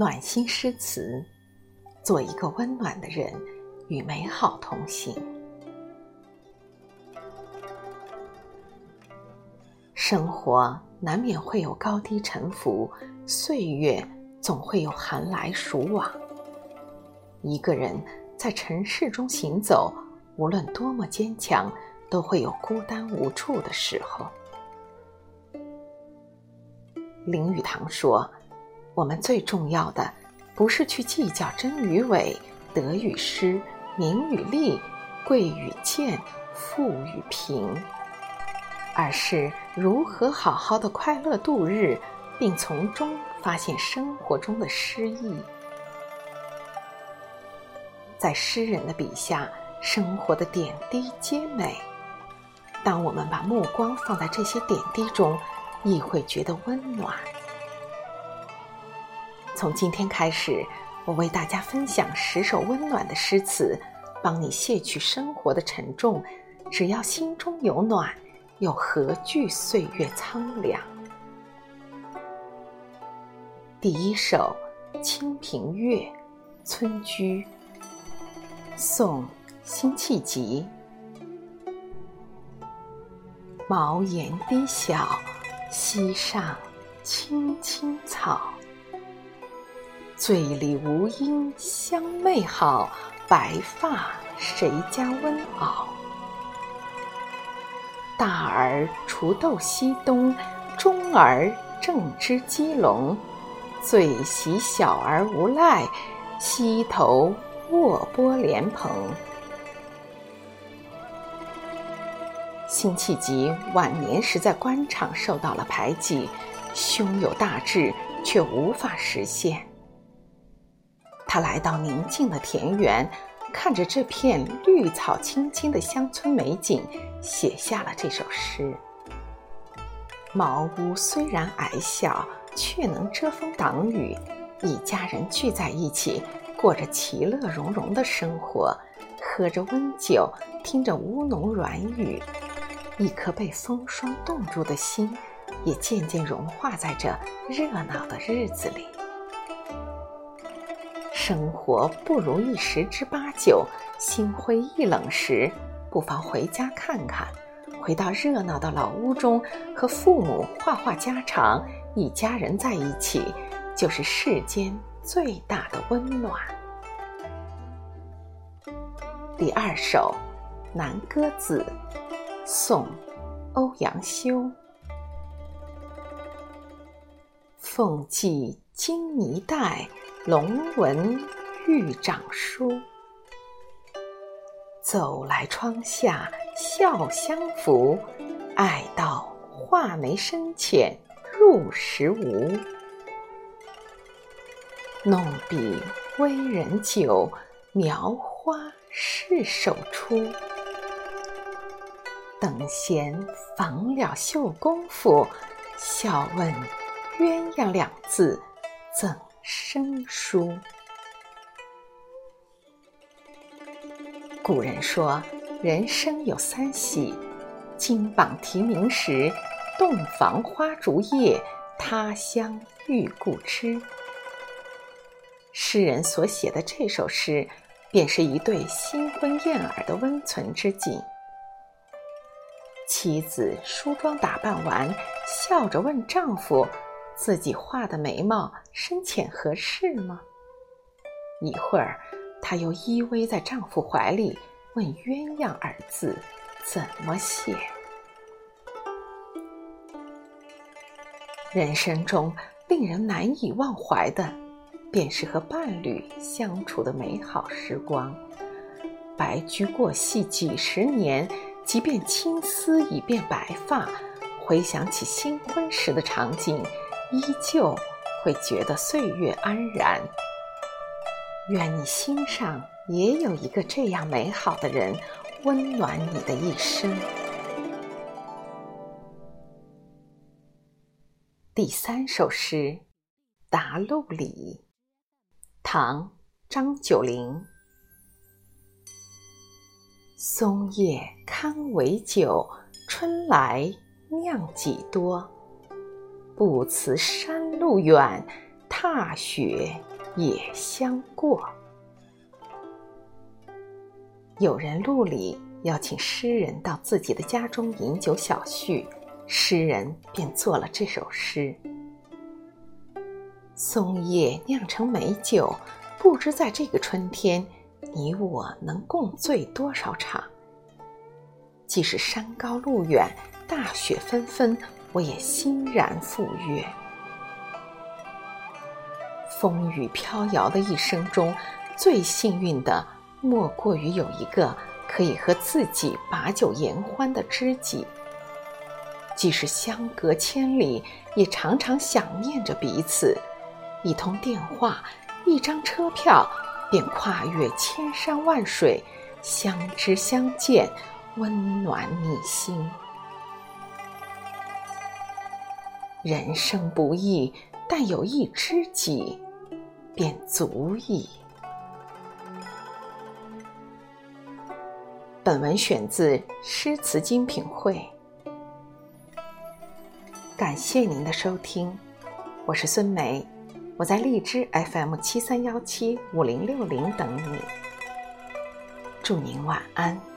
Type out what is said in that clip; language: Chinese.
暖心诗词，做一个温暖的人，与美好同行。生活难免会有高低沉浮，岁月总会有寒来暑往。一个人在尘世中行走，无论多么坚强，都会有孤单无助的时候。林语堂说：“我们最重要的，不是去计较真与伪、得与失、名与利、贵与贱、富与贫，而是如何好好的快乐度日，并从中发现生活中的诗意。在诗人的笔下，生活的点滴皆美。当我们把目光放在这些点滴中。”亦会觉得温暖。从今天开始，我为大家分享十首温暖的诗词，帮你卸去生活的沉重。只要心中有暖，又何惧岁月苍凉？第一首《清平乐·村居》，宋·辛弃疾。茅檐低小。溪上青青草，醉里吴音相媚好。白发谁家温媪？大儿锄豆溪东，中儿正织鸡笼。最喜小儿无赖，溪头卧剥莲蓬。辛弃疾晚年时在官场受到了排挤，胸有大志却无法实现。他来到宁静的田园，看着这片绿草青青的乡村美景，写下了这首诗。茅屋虽然矮小，却能遮风挡雨，一家人聚在一起，过着其乐融融的生活，喝着温酒，听着乌侬软语。一颗被风霜冻住的心，也渐渐融化在这热闹的日子里。生活不如意十之八九，心灰意冷时，不妨回家看看，回到热闹的老屋中，和父母话话家常，一家人在一起，就是世间最大的温暖。第二首《南歌子》。宋，欧阳修。凤髻金泥带，龙纹玉掌书。走来窗下笑相扶，爱到画眉深浅入时无。弄笔微人久，描花是手出。等闲访了绣功夫，笑问鸳鸯两字怎生疏？古人说，人生有三喜：金榜题名时，洞房花烛夜，他乡遇故知。诗人所写的这首诗，便是一对新婚燕尔的温存之景。妻子梳妆打扮完，笑着问丈夫：“自己画的眉毛深浅合适吗？”一会儿，她又依偎在丈夫怀里，问“鸳鸯”二字怎么写。人生中令人难以忘怀的，便是和伴侣相处的美好时光。白驹过隙几十年。即便青丝已变白发，回想起新婚时的场景，依旧会觉得岁月安然。愿你心上也有一个这样美好的人，温暖你的一生。第三首诗《答录里》，唐·张九龄。松叶堪为酒，春来酿几多。不辞山路远，踏雪也相过。有人路里邀请诗人到自己的家中饮酒小叙，诗人便作了这首诗：松叶酿成美酒，不知在这个春天，你我能共醉多少场。即使山高路远，大雪纷纷，我也欣然赴约。风雨飘摇的一生中，最幸运的。莫过于有一个可以和自己把酒言欢的知己，即使相隔千里，也常常想念着彼此。一通电话，一张车票，便跨越千山万水，相知相见，温暖你心。人生不易，但有一知己，便足矣。本文选自《诗词精品汇》，感谢您的收听，我是孙梅，我在荔枝 FM 七三幺七五零六零等你，祝您晚安。